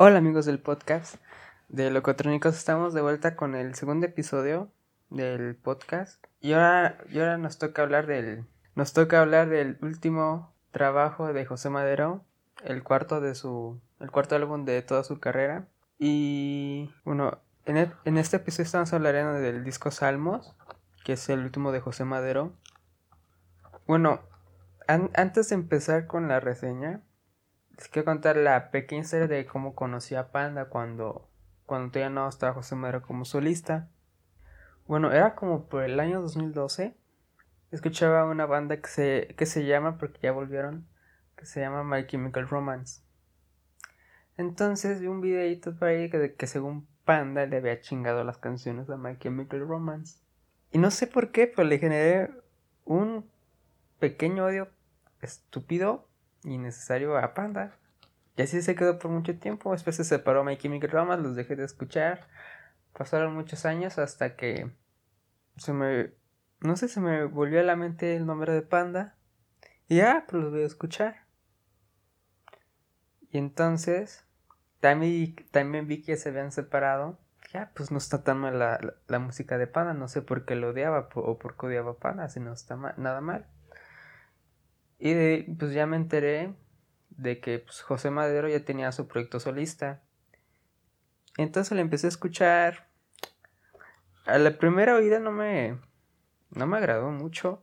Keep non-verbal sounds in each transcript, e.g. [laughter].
Hola amigos del podcast de Locotrónicos, estamos de vuelta con el segundo episodio del podcast. Y ahora, y ahora nos toca hablar del nos toca hablar del último trabajo de José Madero, el cuarto de su el cuarto álbum de toda su carrera. Y bueno en, e, en este episodio estamos hablando del disco Salmos que es el último de José Madero. Bueno antes de empezar con la reseña les quiero contar la pequeña historia de cómo conocí a Panda cuando, cuando todavía no estaba José Madero como solista. Bueno, era como por el año 2012. Escuchaba una banda que se, que se llama, porque ya volvieron, que se llama My Chemical Romance. Entonces vi un videito por ahí que, que según Panda le había chingado las canciones a My Chemical Romance. Y no sé por qué, pero le generé un pequeño odio estúpido innecesario a Panda. Y así se quedó por mucho tiempo. Después se separó My Chemical Romance, los dejé de escuchar. Pasaron muchos años hasta que se me. No sé, se me volvió a la mente el nombre de Panda. Y ya, pues los voy a escuchar. Y entonces, también, también vi que se habían separado. Ya, pues no está tan mal la, la, música de Panda. No sé por qué lo odiaba o por qué odiaba Panda, si no está nada mal. Y pues ya me enteré de que pues, José Madero ya tenía su proyecto solista. Entonces le empecé a escuchar. A la primera oída no me. No me agradó mucho.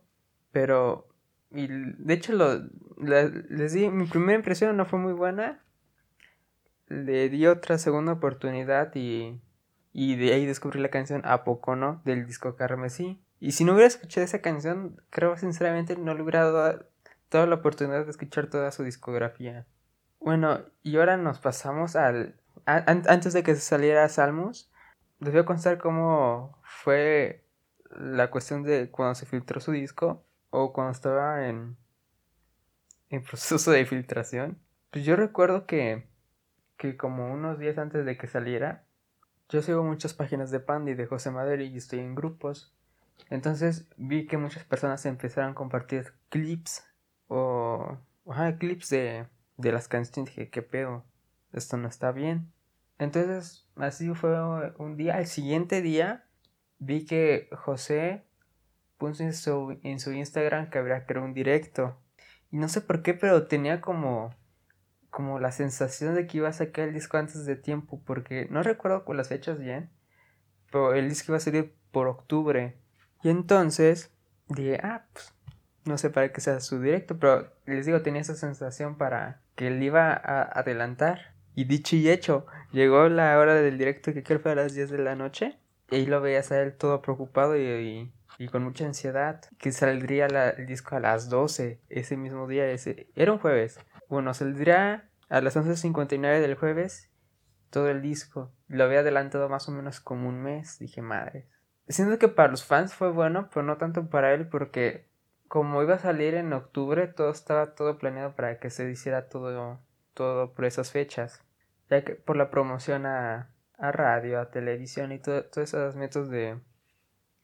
Pero. Y de hecho, lo, les di. Mi primera impresión no fue muy buena. Le di otra segunda oportunidad y. Y de ahí descubrí la canción A poco no del disco Carmesí. Y si no hubiera escuchado esa canción, creo sinceramente no le hubiera dado toda la oportunidad de escuchar toda su discografía. Bueno, y ahora nos pasamos al... antes de que saliera Salmos, les voy a contar cómo fue la cuestión de cuando se filtró su disco o cuando estaba en, en proceso de filtración. Pues yo recuerdo que, que como unos días antes de que saliera, yo sigo muchas páginas de Panda y de José Madero y estoy en grupos. Entonces vi que muchas personas empezaron a compartir clips o ajá, clips de, de las canciones. Dije, ¿qué pedo? Esto no está bien. Entonces, así fue un día. El siguiente día vi que José puso en su, en su Instagram que habría creado un directo. Y no sé por qué, pero tenía como como la sensación de que iba a sacar el disco antes de tiempo, porque no recuerdo con las fechas bien, pero el disco iba a salir por octubre. Y entonces dije, ah, pues no sé para qué sea su directo, pero les digo, tenía esa sensación para que él iba a adelantar. Y dicho y hecho, llegó la hora del directo que creo fue a las 10 de la noche. Y ahí lo veías a él todo preocupado y, y, con mucha ansiedad. Que saldría el disco a las 12 ese mismo día. Ese, era un jueves. Bueno, saldría a las 11.59 del jueves todo el disco. Lo había adelantado más o menos como un mes. Dije, madre. Siento que para los fans fue bueno, pero no tanto para él porque como iba a salir en octubre, todo estaba todo planeado para que se hiciera todo, todo por esas fechas. Ya que por la promoción a, a radio, a televisión y todo, todos esos métodos de,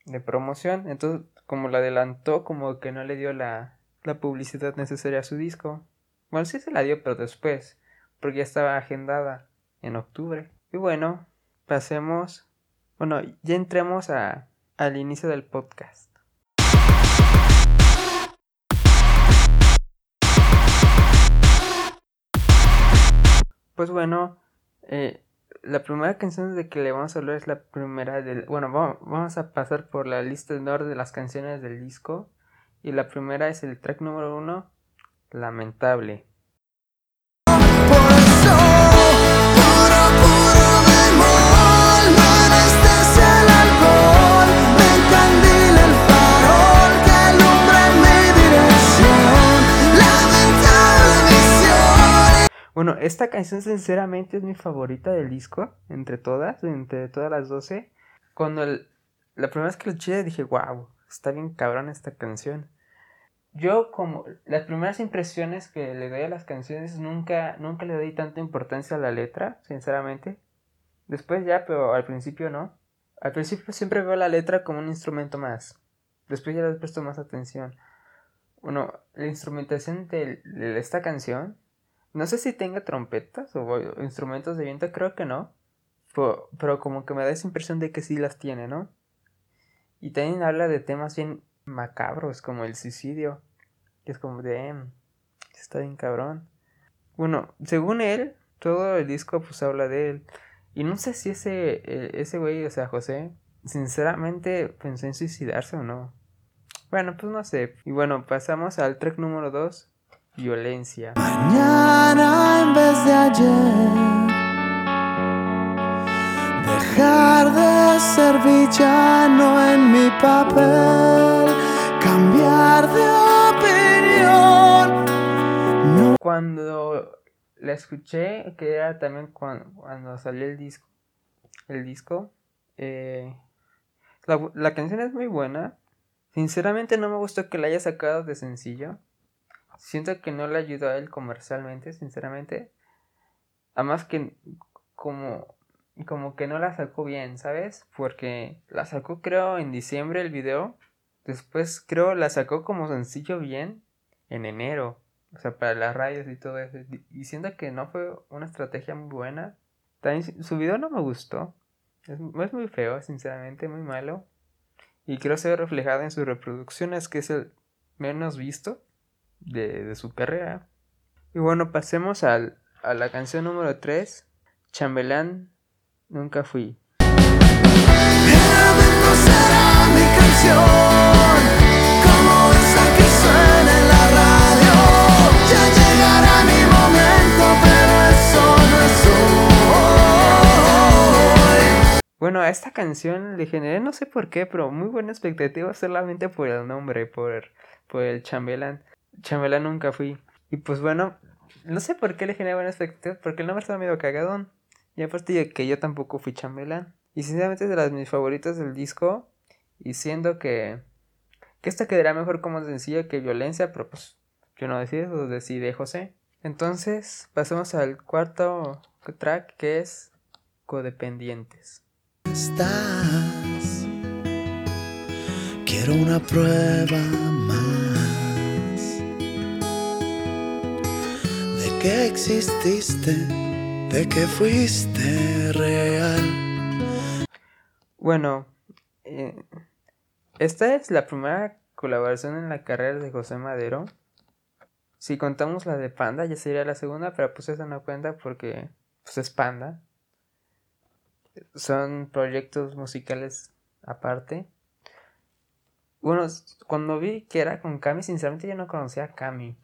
de promoción. Entonces, como lo adelantó, como que no le dio la, la publicidad necesaria a su disco. Bueno, sí se la dio, pero después, porque ya estaba agendada en octubre. Y bueno, pasemos, bueno, ya entremos a, al inicio del podcast. Pues bueno, eh, la primera canción de que le vamos a hablar es la primera del... Bueno, vamos, a pasar por la lista de orden de las canciones del disco. Y la primera es el track número uno, Lamentable. Bueno, esta canción sinceramente es mi favorita del disco, entre todas, entre todas las 12. Cuando la primera vez que lo escuché dije, wow, está bien cabrón esta canción. Yo como las primeras impresiones que le doy a las canciones nunca, nunca le doy tanta importancia a la letra, sinceramente. Después ya, pero al principio no. Al principio siempre veo la letra como un instrumento más. Después ya le presto más atención. Bueno, la instrumentación de esta canción No sé si tenga trompetas o instrumentos de viento, creo que no. Pero, como que me da esa impresión de que sí las tiene, ¿no? Y también habla de temas bien macabros, como el suicidio. Que es como de... Em, está bien cabrón. Bueno, según él, todo el disco pues habla de él. Y no sé si ese, e, ese güey, o sea, José, sinceramente pensó en suicidarse o no. Bueno, pues no sé. Y bueno, pasamos al track número 2, violencia. Mañana en vez de ayer. Dejar de ser villano en mi papel. Cambiar de opinión. Cuando la escuché, que era también cuando, salió el disco. El disco. Eh, la, la canción es muy buena. Sinceramente no me gustó que la haya sacado de sencillo. Siento que no le ayudó a él comercialmente, sinceramente. Además que como, como que no la sacó bien, ¿sabes? Porque la sacó creo en diciembre el video. Después creo la sacó como sencillo bien en enero. O sea, para las radios y todo eso. Y siento que no fue una estrategia muy buena. También su video no me gustó. Es, muy feo, sinceramente, muy malo. Y creo ser reflejado en sus reproducciones, que es el menos visto de, su carrera. Y bueno, pasemos al, a la canción número 3, Chambelán, Nunca Fui. Bueno, a esta canción le generé no sé por qué, pero muy buena expectativa solamente por el nombre, por, por el chambelán. Chambelán nunca fui. Y pues bueno, no sé por qué le generé buena expectativa, porque el nombre estaba medio cagadón. Y aparte que yo tampoco fui chambelán. Y sinceramente es de las mis favoritas del disco. Y siendo que, que esta quedará mejor como sencillo que violencia, pero pues yo no decido, lo decide José. Entonces pasemos al cuarto track que es Codependientes. Estás. Quiero una prueba que exististe, de que fuiste real. Bueno, eh, esta es la primera colaboración en la carrera de José Madero. Si contamos la de Panda, ya sería la segunda, pero pues esa no cuenta porque pues es Panda. Son proyectos musicales aparte. Bueno, cuando vi que era con Cami, sinceramente yo no conocía a Cami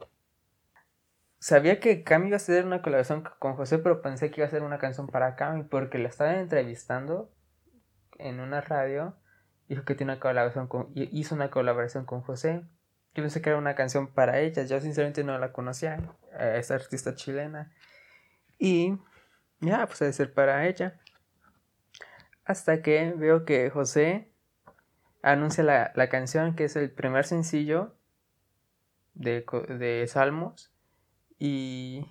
sabía que Cami iba a hacer una colaboración con José, pero pensé que iba a ser una canción para Cami porque la estaban entrevistando en una radio. Dijo que tiene una colaboración con, hizo una colaboración con José. Yo pensé que era una canción para ella. Yo sinceramente no la conocía, a esta artista chilena. Y ya, pues debe ser para ella. Hasta que veo que José anuncia la, la canción, que es el primer sencillo de, de Salmos y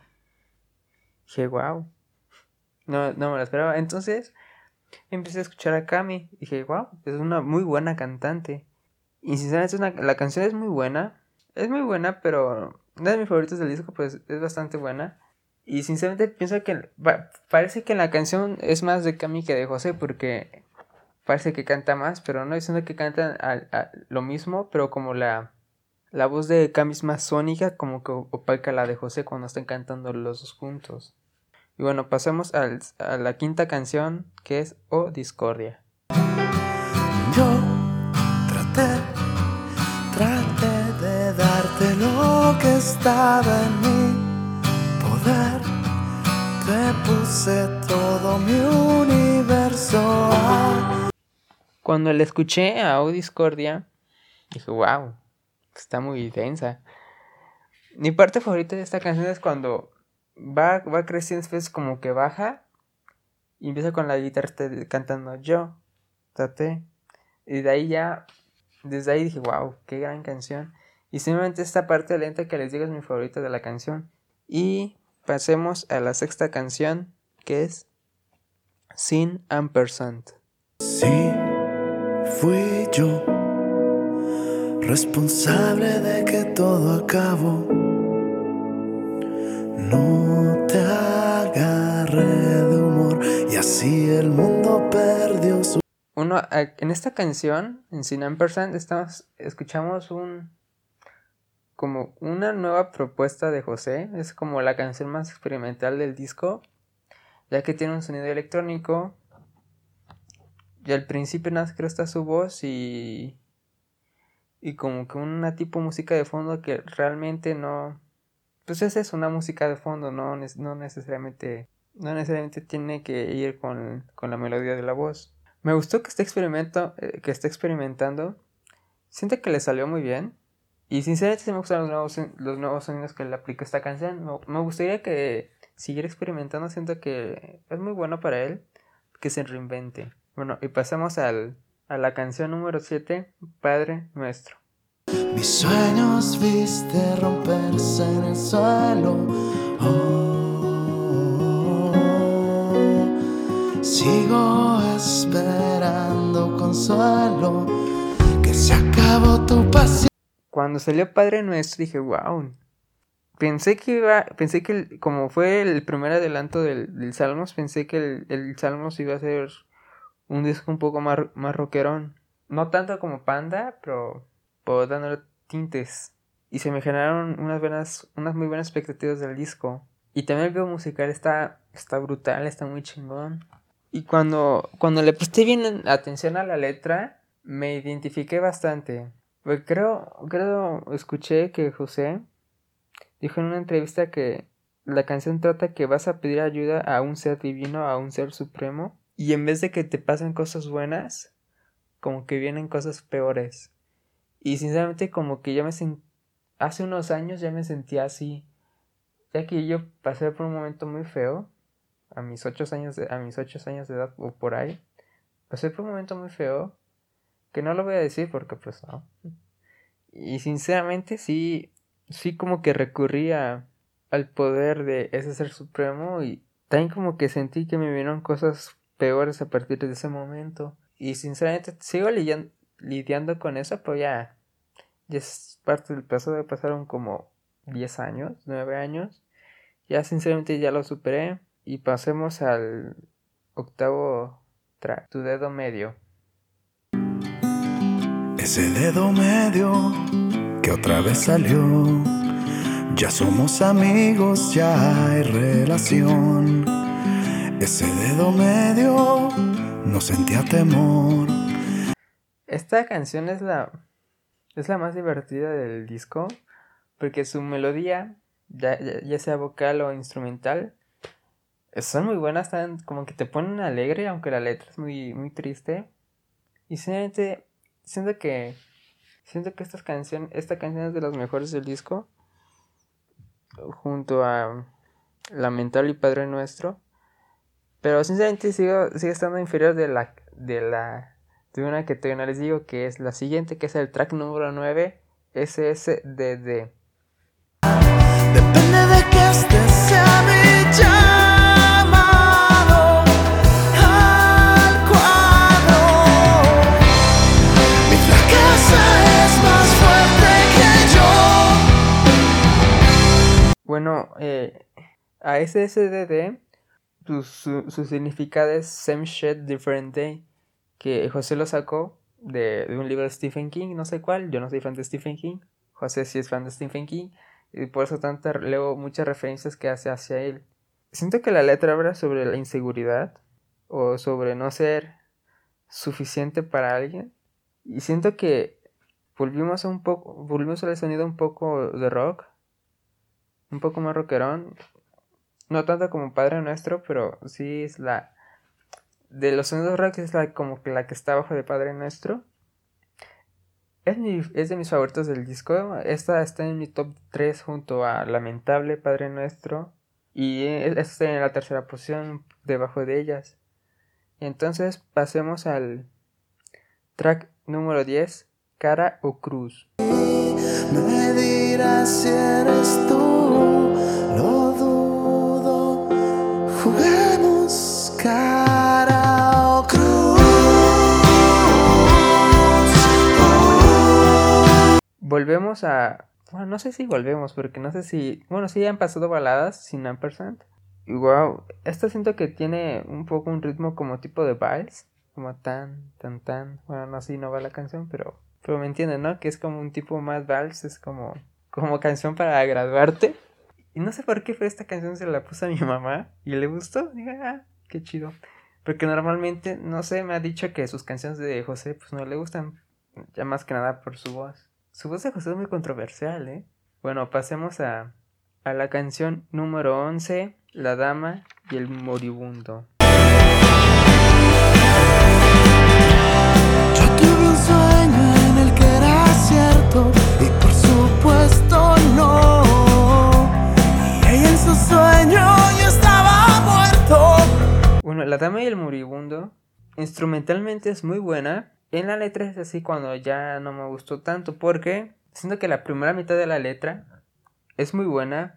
dije, wow. No, no me lo esperaba. Entonces empecé a escuchar a Cami. Dije, wow, es una muy buena cantante. Y sinceramente la canción es muy buena. Es muy buena, pero una de mis favoritos del disco, pues es bastante buena. Y sinceramente pienso que parece que la canción es más de Cami que de José, porque parece que canta más, pero no diciendo que cantan lo mismo, pero como la la voz de Cami es más sónica, como que opaca la de José cuando están cantando los dos juntos. Y bueno, pasemos al, a la quinta canción que es O Discordia. Yo traté, traté de darte lo que estaba en mi poder. Te puse todo mi universo. Cuando le escuché a O Discordia, dije, wow, está muy densa. Mi parte favorita de esta canción es cuando va, va creciendo, después como que baja y empieza con la guitarra cantando yo, tate. Y de ahí ya, desde ahí dije, wow, qué gran canción. Y simplemente esta parte lenta que les digo es mi favorita de la canción. Y pasemos a la sexta canción, que es Sin Ampersand. Sí, fui yo responsable de que todo acabó. no te agarre de humor y así el mundo perdió su... Uno, en esta canción, en Sin Ampersand, estamos, escuchamos un como una nueva propuesta de José. Es como la canción más experimental del disco, ya que tiene un sonido electrónico. Y al principio nada creo está su voz y y como que una tipo música de fondo que realmente no pues es eso, una música de fondo, no, no necesariamente no necesariamente tiene que ir con, con la melodía de la voz. Me gustó que esté experimento, eh, que esté experimentando. Siento que le salió muy bien. Y sinceramente me gustan los nuevos, los nuevos sonidos que le aplica esta canción. Me, gustaría que siguiera experimentando. Siento que es muy bueno para él que se reinvente. Bueno, y pasemos al, a la canción número 7, Padre Nuestro. Mis sueños viste romperse en el suelo. Oh, sigo esperando consuelo. Que se acabó tu pasión. Cuando salió Padre Nuestro dije, wow. Pensé que iba, pensé que como fue el primer adelanto del, Salmos, pensé que el, el, Salmos iba a ser un disco un poco más, más rockerón. No tanto como Panda, pero, pero dándole tintes. Y se me generaron unas buenas, unas muy buenas expectativas del disco. Y también el video musical está, está brutal, está muy chingón. Y cuando, cuando le presté bien atención a la letra, me identifiqué bastante. Pues creo, creo, escuché que José dijo en una entrevista que la canción trata que vas a pedir ayuda a un ser divino, a un ser supremo, y en vez de que te pasen cosas buenas, como que vienen cosas peores. Y sinceramente como que ya me sentí, hace unos años ya me sentía así, ya que yo pasé por un momento muy feo, a mis ocho años de, a mis ocho años de edad o por ahí, pasé por un momento muy feo, que no lo voy a decir porque pues no. Y sinceramente sí, sí como que recurría al poder de ese ser supremo y también como que sentí que me vieron cosas peores a partir de ese momento. Y sinceramente sigo lidiando, con eso, pero ya, ya es parte del pasado, pasaron como 10 años, 9 años. Ya sinceramente ya lo superé y pasemos al octavo track, tu dedo medio. Ese dedo medio que otra vez salió. Ya somos amigos, ya hay relación. Ese dedo medio no sentía temor. Esta canción es la es la más divertida del disco porque su melodía, ya, ya, sea vocal o instrumental, son muy buenas, están como que te ponen alegre, aunque la letra es muy, muy triste. Y simplemente siento que siento que esta canción esta canción es de las mejores del disco junto a Lamentable y Padre Nuestro pero sinceramente sigo, sigue estando inferior de la de la de una que todavía no les digo que es la siguiente que es el track número 9 SSDD Depende de que este sea mi Bueno, eh, a SSDD su, su, significado es Same Shit Different Day, que José lo sacó de, un libro de Stephen King, no sé cuál, yo no soy fan de Stephen King, José sí es fan de Stephen King, y por eso tanto leo muchas referencias que hace hacia él. Siento que la letra habla sobre la inseguridad o sobre no ser suficiente para alguien, y siento que volvimos a un poco, volvimos al sonido un poco de rock, un poco más rockerón. No tanto como Padre Nuestro, pero sí es la... De los sonidos rock es la, como que la que está abajo de Padre Nuestro. Es, es de mis favoritos del disco. Esta está en mi top 3 junto a Lamentable Padre Nuestro. Y está en la tercera posición debajo de ellas. Entonces pasemos al track número 10, Cara o Cruz. Me dirás si eres tú. Volvemos a, Bueno, no sé si volvemos, porque no sé si. Bueno, sí han pasado baladas sin ampersand. Y wow, esta siento que tiene un poco un ritmo como tipo de vals. Como tan, tan, tan. Bueno, no sé si no va la canción, pero. Pero me entienden, ¿no? Que es como un tipo más vals, es como. Como canción para graduarte. Y no sé por qué, pero esta canción se la puse a mi mamá y le gustó. Dije, ah, qué chido. Porque normalmente, no sé, me ha dicho que sus canciones de José pues no le gustan. Ya más que nada por su voz. Su voz de José es muy controversial, ¿eh? Bueno, pasemos a, a la canción número 11, La Dama y el Moribundo. Yo tuve un sueño en el que era cierto y por supuesto no. Y ella en su sueño yo estaba muerto. Bueno, La Dama y el Moribundo instrumentalmente es muy buena. En la letra es así cuando ya no me gustó tanto porque siento que la primera mitad de la letra es muy buena.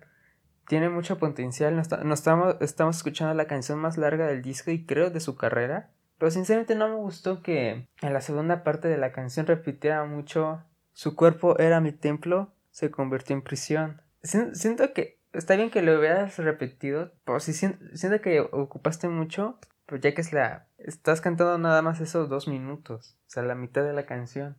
Tiene mucho potencial. Nos estamos, escuchando la canción más larga del disco y creo de su carrera. Pero sinceramente no me gustó que en la segunda parte de la canción repitiera mucho Su cuerpo era mi templo, se convirtió en prisión. Sien- Siento que está bien que lo hubieras repetido, pero si sien- siento que ocupaste mucho, pero ya que es la... Estás cantando nada más esos dos minutos, o sea, la mitad de la canción.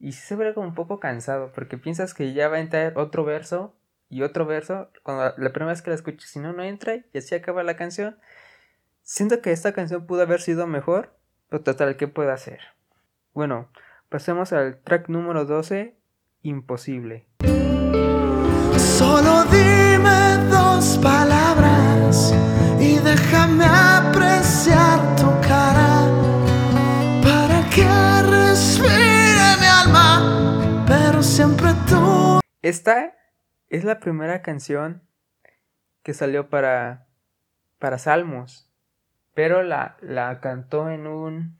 Y sí se ve como un poco cansado, porque piensas que ya va a entrar otro verso y otro verso, cuando la primera vez que la escuches, si no, no entra y así acaba la canción. Siento que esta canción pudo haber sido mejor, pero total, ¿qué puede hacer? Bueno, pasemos al track número 12, Imposible. Solo dime dos palabras y déjame que respire mi alma, pero siempre tú. Esta es la primera canción que salió para, para Salmos, pero la, la cantó en un,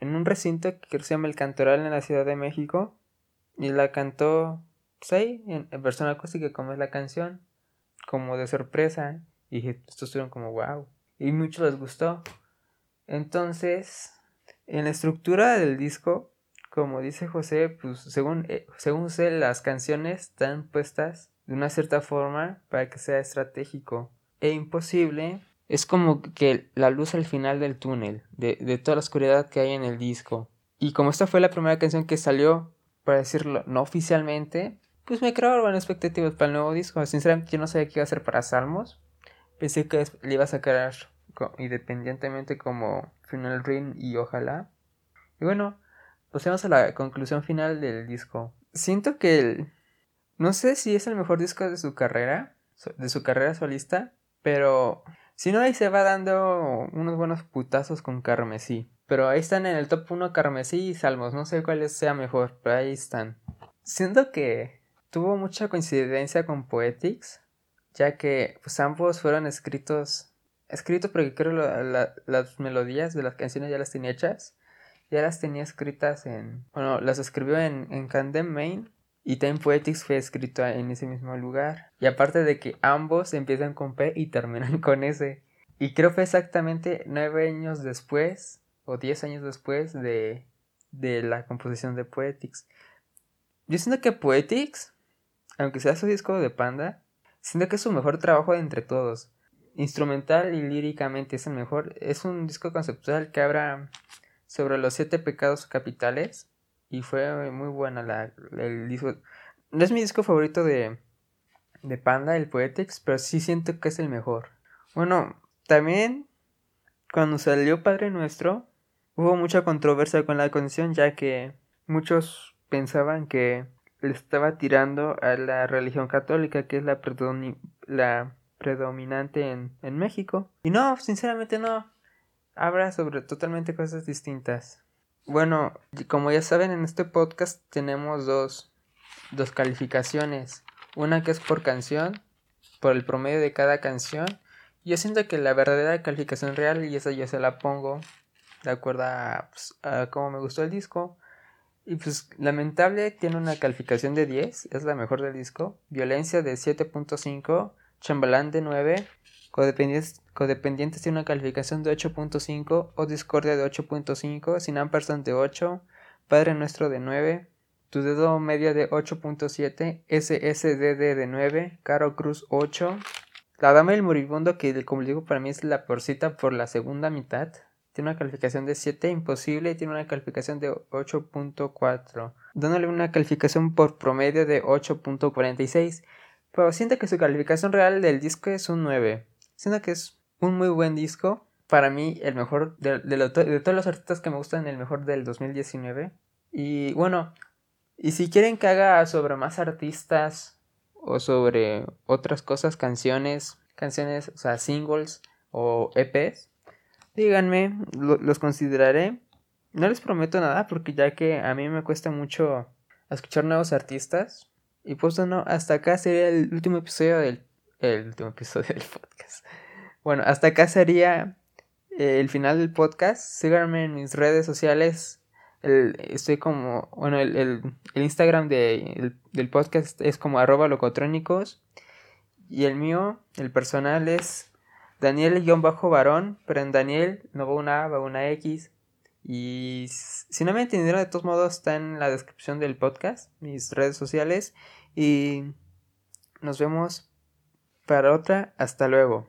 en un recinto que se llama El Cantoral en la Ciudad de México y la cantó pues ahí, en, en versión acústica como es la canción, como de sorpresa y estos estuvieron como wow y mucho les gustó. Entonces, en la estructura del disco, como dice José, pues según, eh, según sé, las canciones están puestas de una cierta forma para que sea estratégico e imposible. Es como que la luz al final del túnel, de, de toda la oscuridad que hay en el disco. Y como esta fue la primera canción que salió, para decirlo no oficialmente, pues me crearon buenas expectativas para el nuevo disco. Sinceramente yo no sabía qué iba a hacer para Salmos. Pensé que le iba a sacar independientemente como Final Ring y Ojalá. Y bueno, pasemos a la conclusión final del disco. Siento que. No sé si es el mejor disco de su carrera, de su carrera solista, pero si no ahí se va dando unos buenos putazos con Carmesí. Pero ahí están en el top 1 Carmesí y Salmos, no sé cuál sea mejor, pero ahí están. Siento que tuvo mucha coincidencia con Poetics, ya que pues ambos fueron escritos, escritos porque creo la- la- las melodías de las canciones ya las tenía hechas ya las tenía escritas en. Bueno, las escribió en, en Candem Main. Y Time Poetics fue escrito en ese mismo lugar. Y aparte de que ambos empiezan con P y terminan [laughs] con S. Y creo fue exactamente nueve años después. O diez años después de, de la composición de Poetics. Yo siento que Poetics, aunque sea su disco de Panda, siento que es su mejor trabajo de entre todos. Instrumental y líricamente es el mejor. Es un disco conceptual que habla sobre los siete pecados capitales y fue muy buena la, el disco. No es mi disco favorito de, de Panda, el Poetics, pero sí siento que es el mejor. Bueno, también cuando salió Padre Nuestro hubo mucha controversia con la canción ya que muchos pensaban que le estaba tirando a la religión católica que es la, la predominante en, en México. Y no, sinceramente no habla sobre totalmente cosas distintas. Bueno, como ya saben, en este podcast tenemos dos, dos calificaciones. Una que es por canción, por el promedio de cada canción. Yo siento que la verdadera calificación real, y esa yo se la pongo de acuerdo a, pues, a cómo me gustó el disco. Y pues lamentable tiene una calificación de 10, es la mejor del disco. Violencia de 7.5, Chambalán de 9, Codependientes, Codependientes tiene una calificación de 8.5, O Discordia de 8.5, Sin Ampersand de 8, Padre Nuestro de 9, Tu dedo medio de 8.7, SSDD de 9, Caro Cruz 8. La Dama del Moribundo, que como digo para mí es la porcita por la segunda mitad. Tiene una calificación de 7, imposible, y tiene una calificación de 8.4. Dándole una calificación por promedio de 8.46. Pero siento que su calificación real del disco es un 9. Siento que es un muy buen disco. Para mí, el mejor de, de todos los artistas que me gustan, el mejor del 2019. Y bueno, y si quieren que haga sobre más artistas o sobre otras cosas, canciones, canciones, o singles o EPs, díganme, los consideraré. No les prometo nada porque ya que a mí me cuesta mucho escuchar nuevos artistas. Y pues no, hasta acá sería el último episodio del el último episodio [laughs] del podcast. Bueno, hasta acá sería el final del podcast. Síganme en mis redes sociales estoy como, bueno, el, Instagram de, del podcast es como arroba locotrónicos. Y el mío, el personal es Daniel-varón, pero en Daniel no va una A, va una X. Y si no me entendieron, de todos modos está en la descripción del podcast, mis redes sociales. Y nos vemos para otra. Hasta luego.